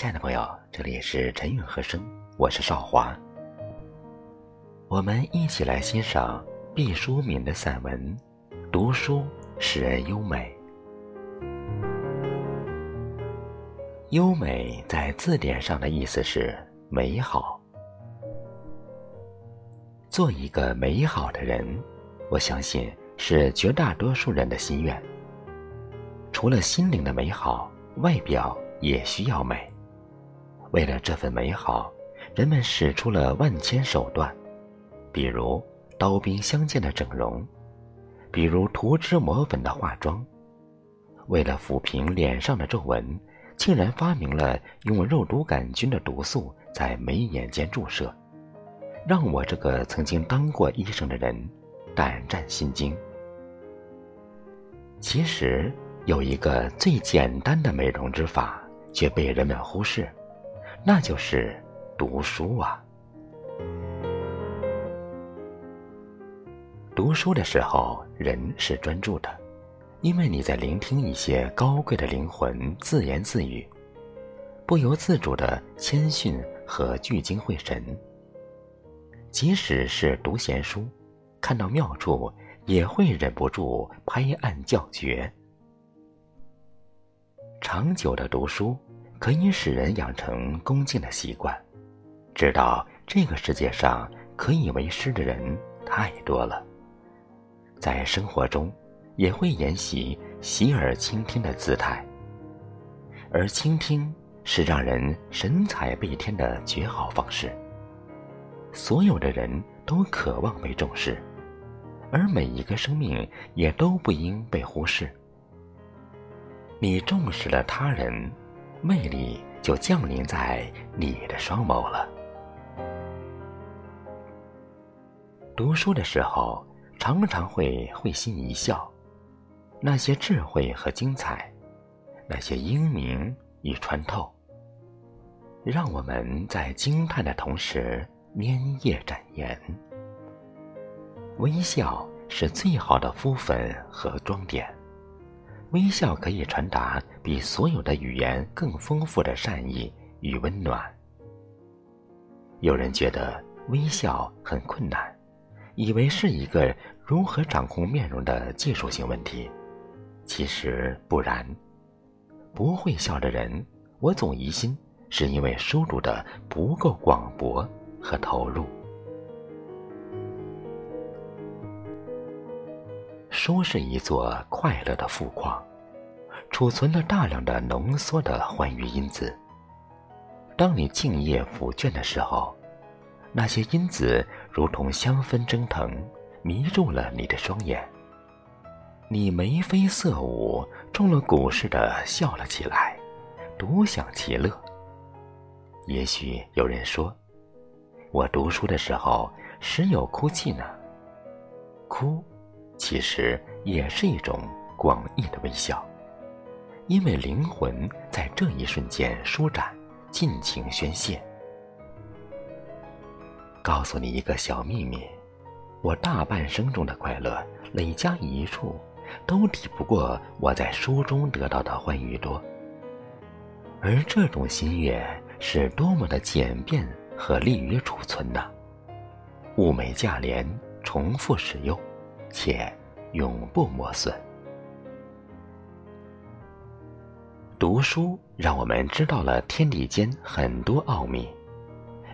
亲爱的朋友，这里是陈韵和声，我是少华。我们一起来欣赏毕淑敏的散文《读书使人优美》。优美在字典上的意思是美好。做一个美好的人，我相信是绝大多数人的心愿。除了心灵的美好，外表也需要美。为了这份美好，人们使出了万千手段，比如刀兵相见的整容，比如涂脂抹粉的化妆。为了抚平脸上的皱纹，竟然发明了用肉毒杆菌的毒素在眉眼间注射，让我这个曾经当过医生的人胆战心惊。其实有一个最简单的美容之法，却被人们忽视。那就是读书啊！读书的时候，人是专注的，因为你在聆听一些高贵的灵魂自言自语，不由自主的谦逊和聚精会神。即使是读闲书，看到妙处也会忍不住拍案叫绝。长久的读书。可以使人养成恭敬的习惯，知道这个世界上可以为师的人太多了。在生活中，也会沿袭洗耳倾听的姿态，而倾听是让人神采倍添的绝好方式。所有的人都渴望被重视，而每一个生命也都不应被忽视。你重视了他人。魅力就降临在你的双眸了。读书的时候，常常会会心一笑，那些智慧和精彩，那些英明与穿透，让我们在惊叹的同时拈叶展颜。微笑是最好的敷粉和装点。微笑可以传达比所有的语言更丰富的善意与温暖。有人觉得微笑很困难，以为是一个如何掌控面容的技术性问题，其实不然。不会笑的人，我总疑心是因为收入的不够广博和投入。都是一座快乐的富矿，储存了大量的浓缩的欢愉因子。当你静夜抚卷的时候，那些因子如同香氛蒸腾，迷住了你的双眼。你眉飞色舞，中了蛊似的笑了起来，独享其乐。也许有人说，我读书的时候时有哭泣呢。哭。其实也是一种广义的微笑，因为灵魂在这一瞬间舒展，尽情宣泄。告诉你一个小秘密，我大半生中的快乐累加一处，都抵不过我在书中得到的欢愉多。而这种心悦是多么的简便和利于储存呐！物美价廉，重复使用。且永不磨损。读书让我们知道了天地间很多奥秘，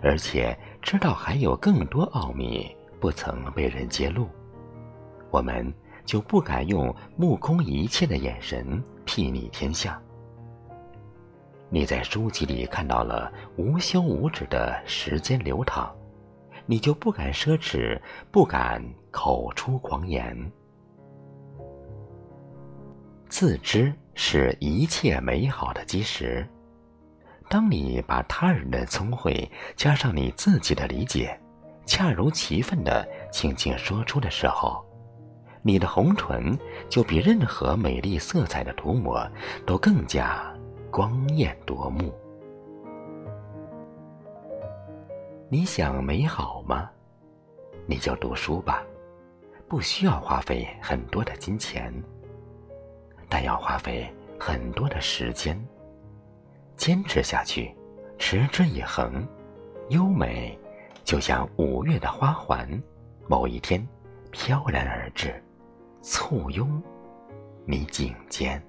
而且知道还有更多奥秘不曾被人揭露，我们就不敢用目空一切的眼神睥睨天下。你在书籍里看到了无休无止的时间流淌。你就不敢奢侈，不敢口出狂言。自知是一切美好的基石。当你把他人的聪慧加上你自己的理解，恰如其分的轻轻说出的时候，你的红唇就比任何美丽色彩的涂抹都更加光艳夺目。你想美好吗？你就读书吧，不需要花费很多的金钱，但要花费很多的时间。坚持下去，持之以恒，优美，就像五月的花环，某一天飘然而至，簇拥你颈间。